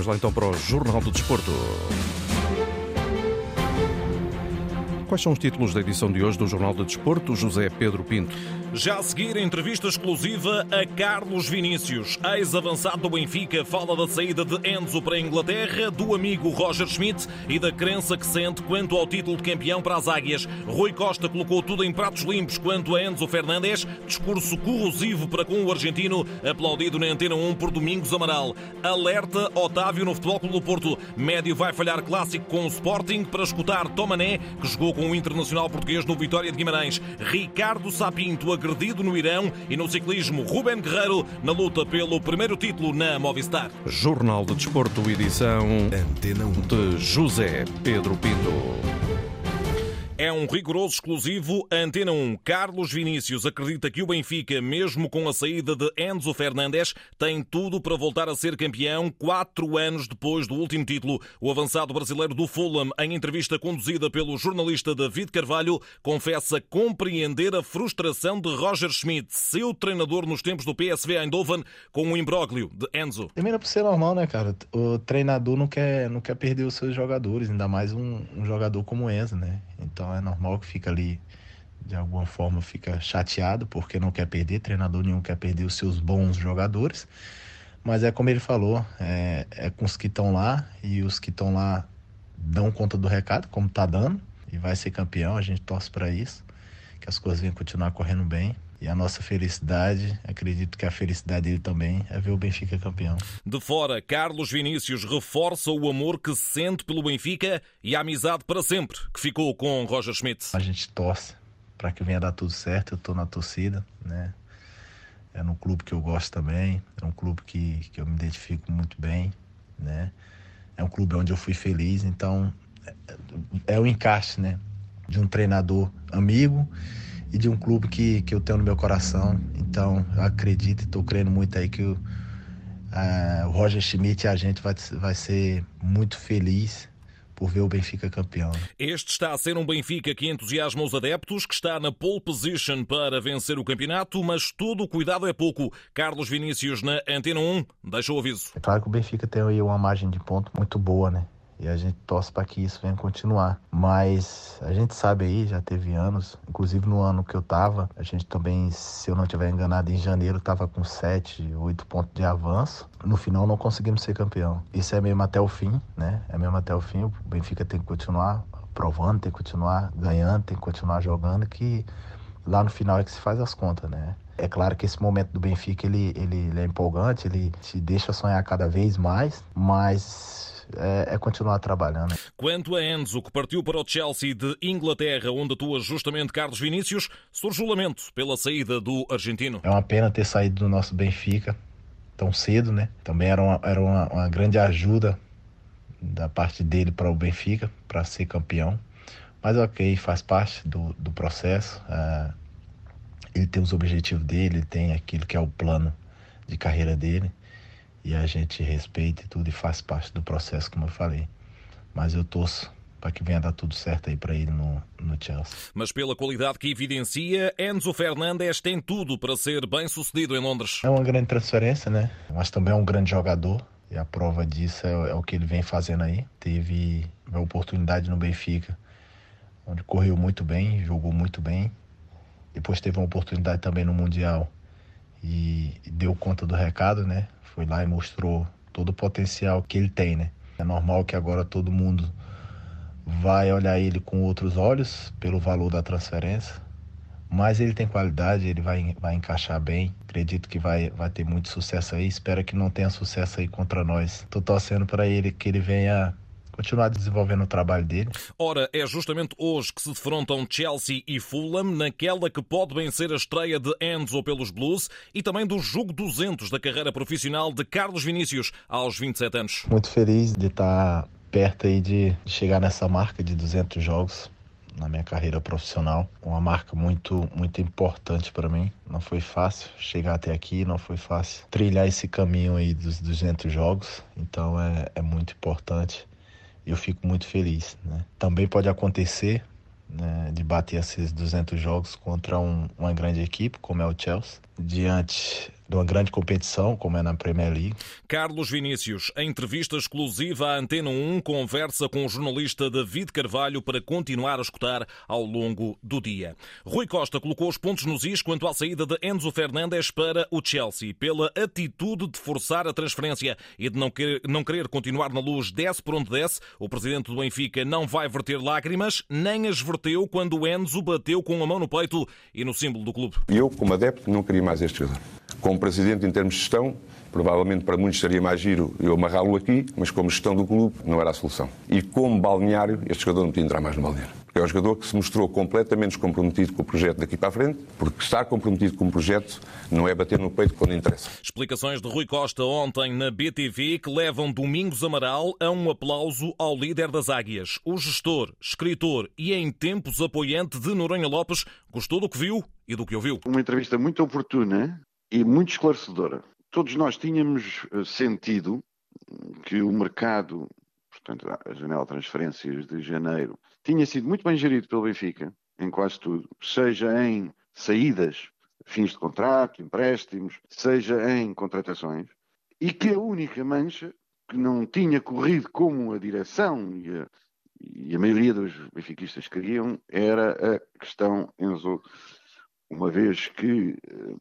Vamos lá então para o Jornal do Desporto. Quais são os títulos da edição de hoje do Jornal do Desporto? José Pedro Pinto. Já a seguir, entrevista exclusiva a Carlos Vinícius. Ex-avançado do Benfica fala da saída de Enzo para a Inglaterra, do amigo Roger Schmidt e da crença que sente quanto ao título de campeão para as Águias. Rui Costa colocou tudo em pratos limpos quanto a Enzo Fernandes. Discurso corrosivo para com o argentino, aplaudido na Antena 1 por Domingos Amaral. Alerta Otávio no Futebol Clube do Porto. Médio vai falhar clássico com o Sporting para escutar Tomané, que jogou com o Internacional Português no Vitória de Guimarães. Ricardo Sapinto, agredido no Irão e no ciclismo Ruben Guerreiro na luta pelo primeiro título na Movistar. Jornal de Desporto, edição Antena 1 de José Pedro Pinto. É um rigoroso exclusivo. Antena 1. Carlos Vinícius acredita que o Benfica, mesmo com a saída de Enzo Fernandes, tem tudo para voltar a ser campeão quatro anos depois do último título. O avançado brasileiro do Fulham, em entrevista conduzida pelo jornalista David Carvalho, confessa compreender a frustração de Roger Schmidt, seu treinador nos tempos do PSV Eindhoven, com o imbróglio de Enzo. Primeiro, por ser normal, né, cara? O treinador não quer, não quer perder os seus jogadores, ainda mais um, um jogador como Enzo, né? Então é normal que fica ali, de alguma forma, fica chateado porque não quer perder, treinador nenhum quer perder os seus bons jogadores. Mas é como ele falou, é, é com os que estão lá e os que estão lá dão conta do recado, como tá dando, e vai ser campeão, a gente torce para isso, que as coisas venham continuar correndo bem. E a nossa felicidade, acredito que a felicidade dele também, é ver o Benfica campeão. De fora, Carlos Vinícius reforça o amor que sente pelo Benfica e a amizade para sempre que ficou com Roger Schmidt. A gente torce para que venha dar tudo certo, eu estou na torcida, né? É um clube que eu gosto também, é um clube que, que eu me identifico muito bem, né? É um clube onde eu fui feliz, então é, é o encaixe, né? De um treinador amigo e de um clube que, que eu tenho no meu coração. Então, eu acredito e estou crendo muito aí que o, uh, o Roger Schmidt e a gente vai, vai ser muito feliz por ver o Benfica campeão. Este está a ser um Benfica que entusiasma os adeptos, que está na pole position para vencer o campeonato, mas todo o cuidado é pouco. Carlos Vinícius na Antena 1 deixa o aviso. É claro que o Benfica tem aí uma margem de ponto muito boa, né? E a gente torce para que isso venha continuar. Mas a gente sabe aí, já teve anos, inclusive no ano que eu tava, a gente também, se eu não estiver enganado, em janeiro tava com 7, 8 pontos de avanço. No final não conseguimos ser campeão. Isso é mesmo até o fim, né? É mesmo até o fim. O Benfica tem que continuar provando, tem que continuar ganhando, tem que continuar jogando, que lá no final é que se faz as contas, né? É claro que esse momento do Benfica ele, ele, ele é empolgante, ele te deixa sonhar cada vez mais, mas é, é, continuar trabalhando. Quanto a Enzo, que partiu para o Chelsea de Inglaterra, onde atua justamente Carlos Vinícius, surge o lamento pela saída do argentino. É uma pena ter saído do nosso Benfica tão cedo, né? Também era uma, era uma, uma grande ajuda da parte dele para o Benfica, para ser campeão. Mas ok, faz parte do, do processo. Uh, ele tem os objetivos dele, ele tem aquilo que é o plano de carreira dele e a gente respeita e tudo e faz parte do processo, como eu falei. Mas eu torço para que venha dar tudo certo aí para ele no, no Chelsea. Mas pela qualidade que evidencia, Enzo Fernandes tem tudo para ser bem sucedido em Londres. É uma grande transferência, né? Mas também é um grande jogador. E a prova disso é, é o que ele vem fazendo aí. Teve a oportunidade no Benfica, onde correu muito bem, jogou muito bem. Depois teve uma oportunidade também no Mundial e deu conta do recado, né? foi lá e mostrou todo o potencial que ele tem, né? É normal que agora todo mundo vai olhar ele com outros olhos pelo valor da transferência, mas ele tem qualidade, ele vai, vai encaixar bem. Acredito que vai, vai ter muito sucesso aí. Espero que não tenha sucesso aí contra nós. Tô torcendo para ele que ele venha continuar desenvolvendo o trabalho dele. Ora, é justamente hoje que se defrontam Chelsea e Fulham naquela que pode vencer a estreia de Enzo pelos Blues e também do jogo 200 da carreira profissional de Carlos Vinícius aos 27 anos. Muito feliz de estar perto aí de chegar nessa marca de 200 jogos na minha carreira profissional. Uma marca muito, muito importante para mim. Não foi fácil chegar até aqui, não foi fácil trilhar esse caminho aí dos 200 jogos. Então é, é muito importante eu fico muito feliz. Né? Também pode acontecer né, de bater esses 200 jogos contra um, uma grande equipe, como é o Chelsea, diante de uma grande competição, como é na Premier League. Carlos Vinícius, em entrevista exclusiva à Antena 1, conversa com o jornalista David Carvalho para continuar a escutar ao longo do dia. Rui Costa colocou os pontos nos is quanto à saída de Enzo Fernandes para o Chelsea, pela atitude de forçar a transferência e de não querer, não querer continuar na luz, desce por onde desce. O presidente do Benfica não vai verter lágrimas, nem as verteu quando Enzo bateu com a mão no peito e no símbolo do clube. Eu, como adepto, não queria mais este jogador. Como presidente, em termos de gestão, provavelmente para muitos seria mais giro eu amarrá-lo aqui, mas como gestão do clube, não era a solução. E como balneário, este jogador não podia entrar mais no balneário. É um jogador que se mostrou completamente descomprometido com o projeto daqui para a frente, porque estar comprometido com o projeto não é bater no peito quando interessa. Explicações de Rui Costa ontem na BTV que levam Domingos Amaral a um aplauso ao líder das Águias. O gestor, escritor e em tempos apoiante de Noronha Lopes gostou do que viu e do que ouviu. Uma entrevista muito oportuna e muito esclarecedora. Todos nós tínhamos eh, sentido que o mercado, portanto, a janela de transferências de janeiro, tinha sido muito bem gerido pelo Benfica, em quase tudo, seja em saídas, fins de contrato, empréstimos, seja em contratações, e que a única mancha que não tinha corrido como a direção e a, e a maioria dos benfiquistas queriam era a questão Enzo, uma vez que eh,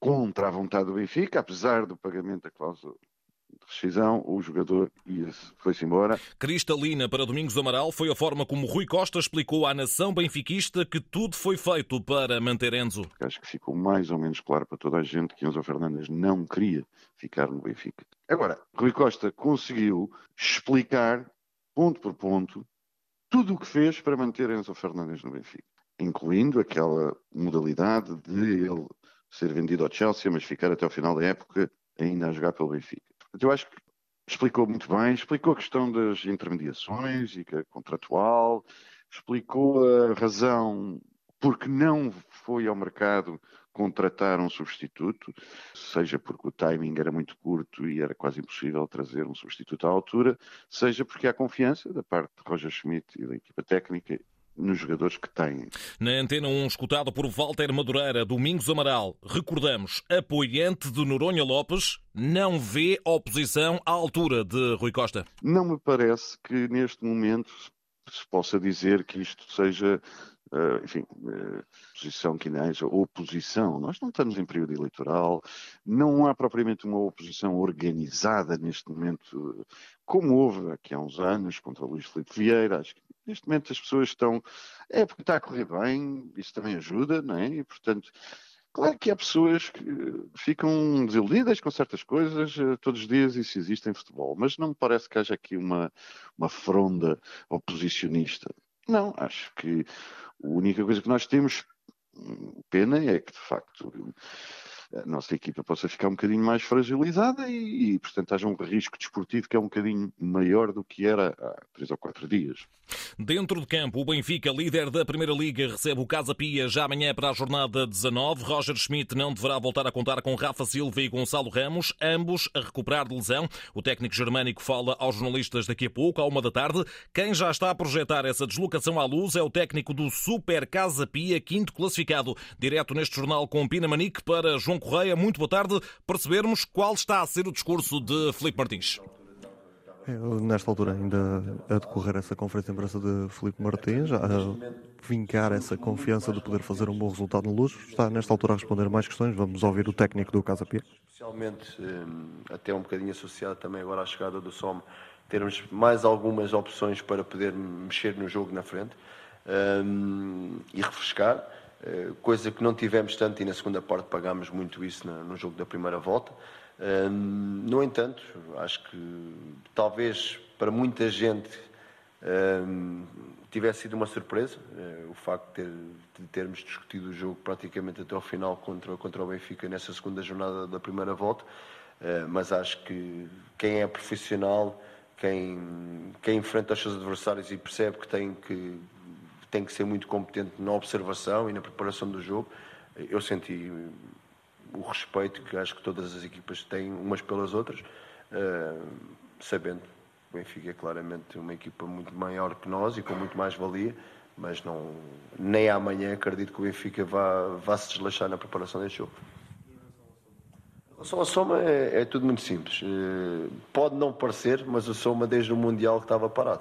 contra a vontade do Benfica, apesar do pagamento da cláusula de rescisão, o jogador foi-se embora. Cristalina para Domingos Amaral foi a forma como Rui Costa explicou à nação benfiquista que tudo foi feito para manter Enzo. Acho que ficou mais ou menos claro para toda a gente que Enzo Fernandes não queria ficar no Benfica. Agora, Rui Costa conseguiu explicar, ponto por ponto, tudo o que fez para manter Enzo Fernandes no Benfica, incluindo aquela modalidade de ele ser vendido ao Chelsea, mas ficar até o final da época ainda a jogar pelo Benfica. Eu acho que explicou muito bem, explicou a questão das intermediações e é contratual, explicou a razão porque não foi ao mercado contratar um substituto, seja porque o timing era muito curto e era quase impossível trazer um substituto à altura, seja porque há confiança da parte de Roger Schmidt e da equipa técnica nos jogadores que têm. Na Antena 1, escutado por Walter Madureira, Domingos Amaral, recordamos, apoiante de Noronha Lopes, não vê oposição à altura de Rui Costa? Não me parece que neste momento se possa dizer que isto seja Uh, enfim, uh, posição que não haja oposição. Nós não estamos em período eleitoral, não há propriamente uma oposição organizada neste momento, como houve aqui há uns anos contra o Luís Filipe Vieira. Acho que neste momento as pessoas estão. É porque está a correr bem, isso também ajuda, não é? E, portanto, Claro que há pessoas que ficam desiludidas com certas coisas uh, todos os dias, isso existe em futebol, mas não me parece que haja aqui uma, uma fronda oposicionista. Não, acho que a única coisa que nós temos pena é que, de facto, a nossa equipa possa ficar um bocadinho mais fragilizada e, e, portanto, haja um risco desportivo que é um bocadinho maior do que era há três ou quatro dias. Dentro de campo, o Benfica, líder da Primeira Liga, recebe o Casa Pia já amanhã para a jornada 19. Roger Schmidt não deverá voltar a contar com Rafa Silva e Gonçalo Ramos, ambos a recuperar de lesão. O técnico germânico fala aos jornalistas daqui a pouco, à uma da tarde. Quem já está a projetar essa deslocação à luz é o técnico do Super Casa Pia, quinto classificado. Direto neste jornal com Pina Manique para João Correia. Muito boa tarde. Percebermos qual está a ser o discurso de Felipe Martins. Nesta altura, ainda a decorrer essa conferência de imprensa de Felipe Martins, a vincar essa confiança de poder fazer um bom resultado no Luz, está nesta altura a responder mais questões. Vamos ouvir o técnico do Casa Pia. Especialmente, eh, até um bocadinho associado também agora à chegada do SOM, termos mais algumas opções para poder mexer no jogo na frente um, eh, e refrescar. Eh, coisa que não tivemos tanto e na segunda parte pagámos muito isso no jogo da primeira volta. No entanto, acho que talvez para muita gente tivesse sido uma surpresa eh, o facto de, ter, de, termos discutido o jogo praticamente até ao final contra, contra o Benfica nessa segunda jornada da primeira volta, eh, mas acho que quem é profissional, quem, quem enfrenta os seus adversários e percebe que tem que tem que ser muito competente na observação e na preparação do jogo. Eu senti o respeito que acho que todas as equipas têm umas pelas outras, uh, sabendo que o Benfica é claramente uma equipa muito maior que nós e com muito mais valia, mas não, nem amanhã acredito que o Benfica vá, vá se desleixar na preparação deste jogo. Só a soma é, é, tudo muito simples. Eh, pode não parecer, mas o soma desde o Mundial que estava parado.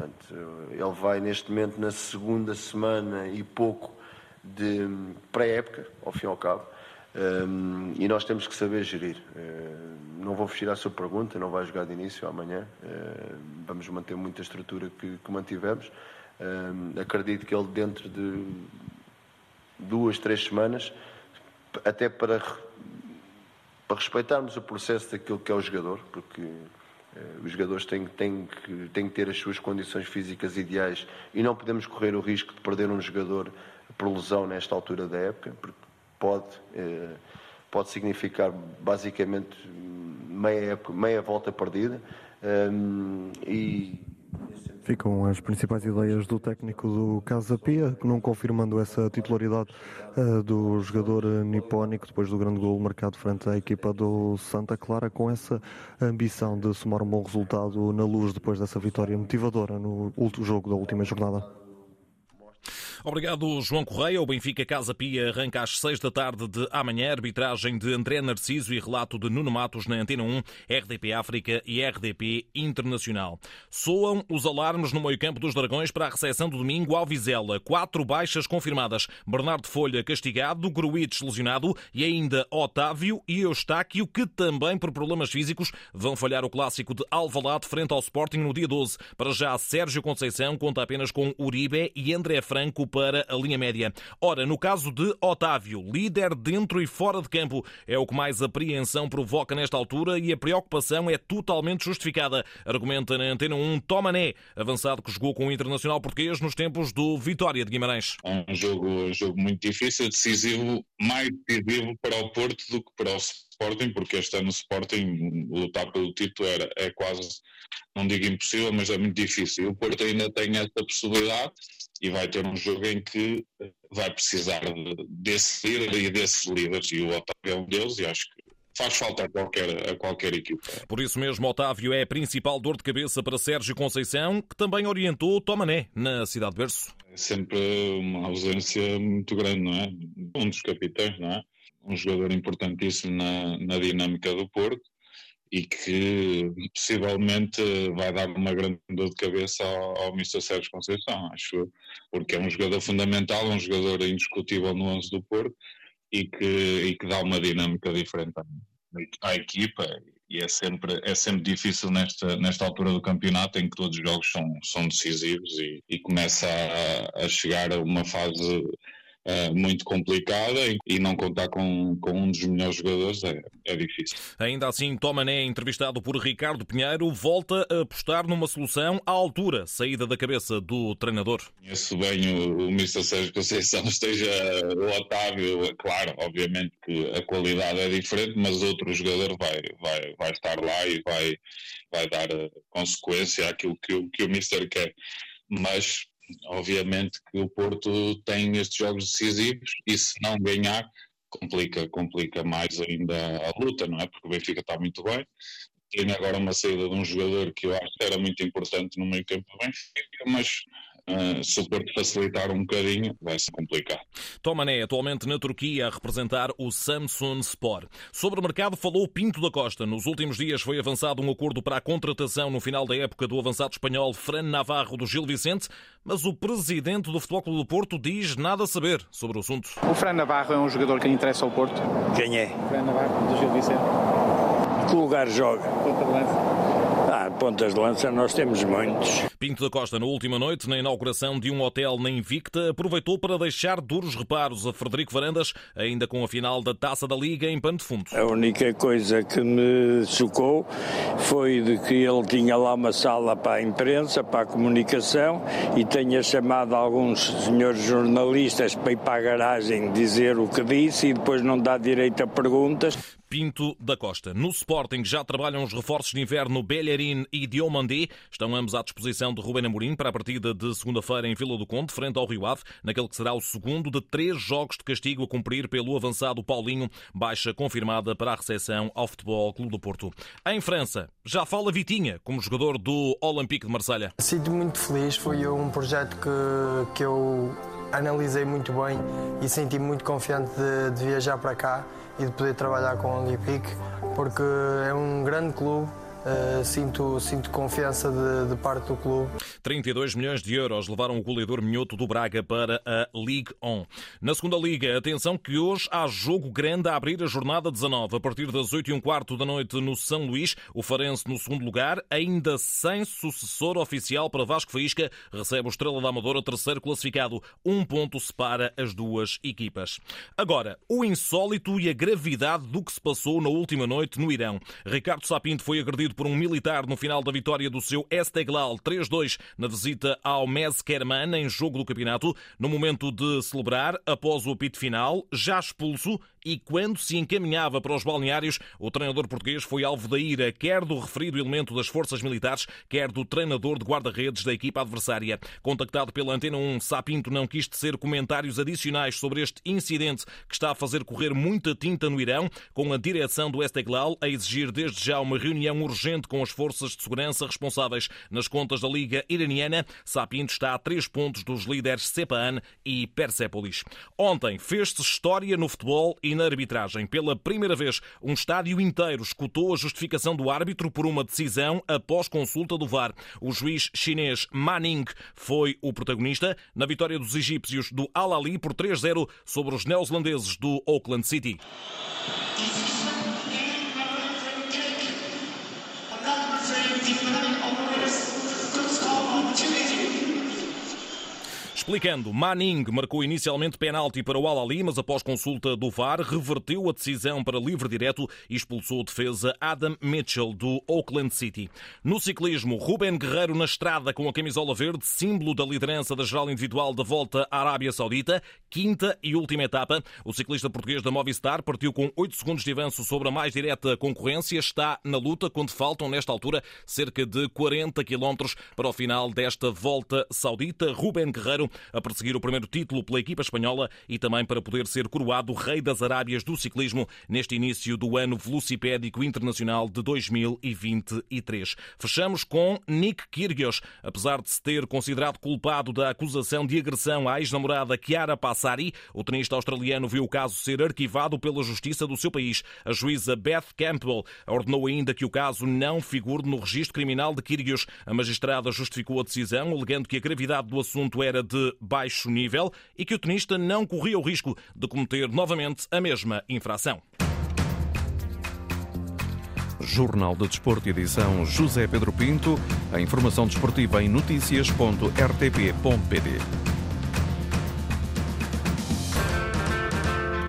Portanto, ele vai neste momento na segunda semana e pouco de pré-época, ao fim e ao cabo, um, e nós temos que saber gerir. Uh, não vou fugir à sua pergunta, não vai jogar de início amanhã, uh, vamos manter muita estrutura que, que mantivemos. Uh, acredito que ele, dentro de duas, três semanas, até para, para respeitarmos o processo daquilo que é o jogador, porque os jogadores têm, têm, que, têm que ter as suas condições físicas ideais e não podemos correr o risco de perder um jogador por lesão nesta altura da época, porque pode, eh, pode significar basicamente meia, época, meia volta perdida. Um, e Ficam as principais ideias do técnico do Casa Pia, não confirmando essa titularidade uh, do jogador nipónico depois do grande gol marcado frente à equipa do Santa Clara, com essa ambição de somar um bom resultado na luz depois dessa vitória motivadora no jogo da última jornada. Obrigado, João Correia. O Benfica Casa Pia arranca às seis da tarde de amanhã. Arbitragem de André Narciso e relato de Nuno Matos na Antena 1, RDP África e RDP Internacional. Soam os alarmes no meio-campo dos Dragões para a recepção do domingo ao Vizela. Quatro baixas confirmadas. Bernardo Folha castigado, Gruites lesionado e ainda Otávio e Eustáquio, que também por problemas físicos vão falhar o clássico de Alvalade frente ao Sporting no dia 12. Para já, Sérgio Conceição conta apenas com Uribe e André Franco para a linha média. Ora, no caso de Otávio, líder dentro e fora de campo, é o que mais apreensão provoca nesta altura e a preocupação é totalmente justificada. Argumenta na Antena 1 Tomané, avançado que jogou com o Internacional Português nos tempos do Vitória de Guimarães. É um jogo, um jogo muito difícil, decisivo, mais decisivo para o Porto do que para o Sporting, porque este ano o Sporting lutar pelo título era, é quase, não digo impossível, mas é muito difícil. O Porto ainda tem essa possibilidade e vai ter um jogo em que vai precisar desse líder e desses líderes, e o Otávio é um deles, e acho que faz falta a qualquer, a qualquer equipa. Por isso mesmo, Otávio é a principal dor de cabeça para Sérgio Conceição, que também orientou Tomané na cidade de Berço. É sempre uma ausência muito grande, não é? Um dos capitães, não é? Um jogador importantíssimo na, na dinâmica do Porto e que possivelmente vai dar uma grande dor de cabeça ao, ao Mr. Sérgio Conceição, acho porque é um jogador fundamental, um jogador indiscutível no 11 do Porto e que, e que dá uma dinâmica diferente à, à equipa e é sempre, é sempre difícil nesta, nesta altura do campeonato em que todos os jogos são, são decisivos e, e começa a, a chegar a uma fase uh, muito complicada e não contar com, com um dos melhores jogadores é, é difícil. Ainda assim, Tomané, entrevistado por Ricardo Pinheiro, volta a apostar numa solução à altura, saída da cabeça do treinador. Conheço bem o, o Mr. Sérgio Conceição, esteja o Otávio, claro, obviamente que a qualidade é diferente, mas outro jogador vai, vai, vai estar lá e vai, vai dar consequência àquilo que, o, que o Mister quer. Mas obviamente que o Porto tem estes jogos decisivos e se não ganhar complica, complica mais ainda a luta, não é? Porque o Benfica está muito bem, tem agora uma saída de um jogador que eu acho que era muito importante no meio campo do Benfica, mas Uh, se o Porto facilitar um bocadinho, vai se complicar. Tomané, atualmente na Turquia, a representar o Samsun Sport. Sobre o mercado, falou Pinto da Costa. Nos últimos dias foi avançado um acordo para a contratação no final da época do avançado espanhol Fran Navarro do Gil Vicente, mas o presidente do Futebol Clube do Porto diz nada a saber sobre o assunto. O Fran Navarro é um jogador que interessa ao Porto? Quem é? Fran Navarro do Gil Vicente. Que lugar joga? Ponta de lança. Ah, pontas de lança nós temos muitos. Pinto da Costa, na última noite, na inauguração de um hotel na Invicta, aproveitou para deixar duros reparos a Frederico Varandas, ainda com a final da Taça da Liga em pano de fundo. A única coisa que me chocou foi de que ele tinha lá uma sala para a imprensa, para a comunicação, e tenha chamado alguns senhores jornalistas para ir para a garagem dizer o que disse e depois não dá direito a perguntas. Pinto da Costa. No Sporting já trabalham os reforços de inverno Bellerin e Diomandé. Estão ambos à disposição de Rubén Amorim para a partida de segunda-feira em Vila do Conde, frente ao Rio Ave, naquele que será o segundo de três jogos de castigo a cumprir pelo avançado Paulinho, baixa confirmada para a recepção ao Futebol Clube do Porto. Em França, já fala Vitinha como jogador do Olympique de Marselha. Sinto muito feliz, foi um projeto que, que eu analisei muito bem e senti muito confiante de, de viajar para cá e de poder trabalhar com o Olympique, porque é um grande clube Uh, sinto, sinto confiança de, de, parte do clube. 32 milhões de euros levaram o goleador minhoto do Braga para a Ligue 1. Na segunda Liga, atenção que hoje há jogo grande a abrir a jornada 19. A partir das 8 e um quarto da noite no São Luís, o Farense no segundo lugar, ainda sem sucessor oficial para Vasco Faísca, recebe o Estrela da Amadora, terceiro classificado. Um ponto separa as duas equipas. Agora, o insólito e a gravidade do que se passou na última noite no Irão. Ricardo Sapinto foi agredido por um militar no final da vitória do seu Esteglal 3-2 na visita ao Meskerman em jogo do campeonato. No momento de celebrar, após o apito final, já expulso e quando se encaminhava para os balneários, o treinador português foi alvo da ira, quer do referido elemento das forças militares, quer do treinador de guarda-redes da equipa adversária. Contactado pela Antena 1, Sapinto não quis tecer comentários adicionais sobre este incidente que está a fazer correr muita tinta no Irão, com a direção do Esteglal a exigir desde já uma reunião urgente com as forças de segurança responsáveis nas contas da Liga Iraniana. Sapinto está a três pontos dos líderes Sepan e Persepolis. Ontem fez-se história no futebol e na arbitragem. Pela primeira vez, um estádio inteiro escutou a justificação do árbitro por uma decisão após consulta do VAR. O juiz chinês Ma Ning foi o protagonista na vitória dos egípcios do Al Ali por 3-0 sobre os neozelandeses do Auckland City. Explicando, Manning marcou inicialmente penalti para o Al-Ali, mas após consulta do VAR, reverteu a decisão para livre direto e expulsou o defesa Adam Mitchell do Auckland City. No ciclismo, Ruben Guerreiro na estrada com a camisola verde, símbolo da liderança da geral individual da volta à Arábia Saudita, quinta e última etapa. O ciclista português da Movistar partiu com 8 segundos de avanço sobre a mais direta concorrência, está na luta quando faltam, nesta altura, cerca de 40 quilómetros para o final desta volta saudita. Ruben Guerreiro a perseguir o primeiro título pela equipa espanhola e também para poder ser coroado rei das Arábias do ciclismo neste início do ano velocipédico internacional de 2023. Fechamos com Nick Kyrgios. Apesar de se ter considerado culpado da acusação de agressão à ex-namorada Chiara Passari, o tenista australiano viu o caso ser arquivado pela justiça do seu país. A juíza Beth Campbell ordenou ainda que o caso não figure no registro criminal de Kyrgios. A magistrada justificou a decisão, alegando que a gravidade do assunto era de baixo nível e que o tenista não corria o risco de cometer novamente a mesma infração. Jornal de Desporto, edição José Pedro Pinto. A informação desportiva em notícias.rtp.pt.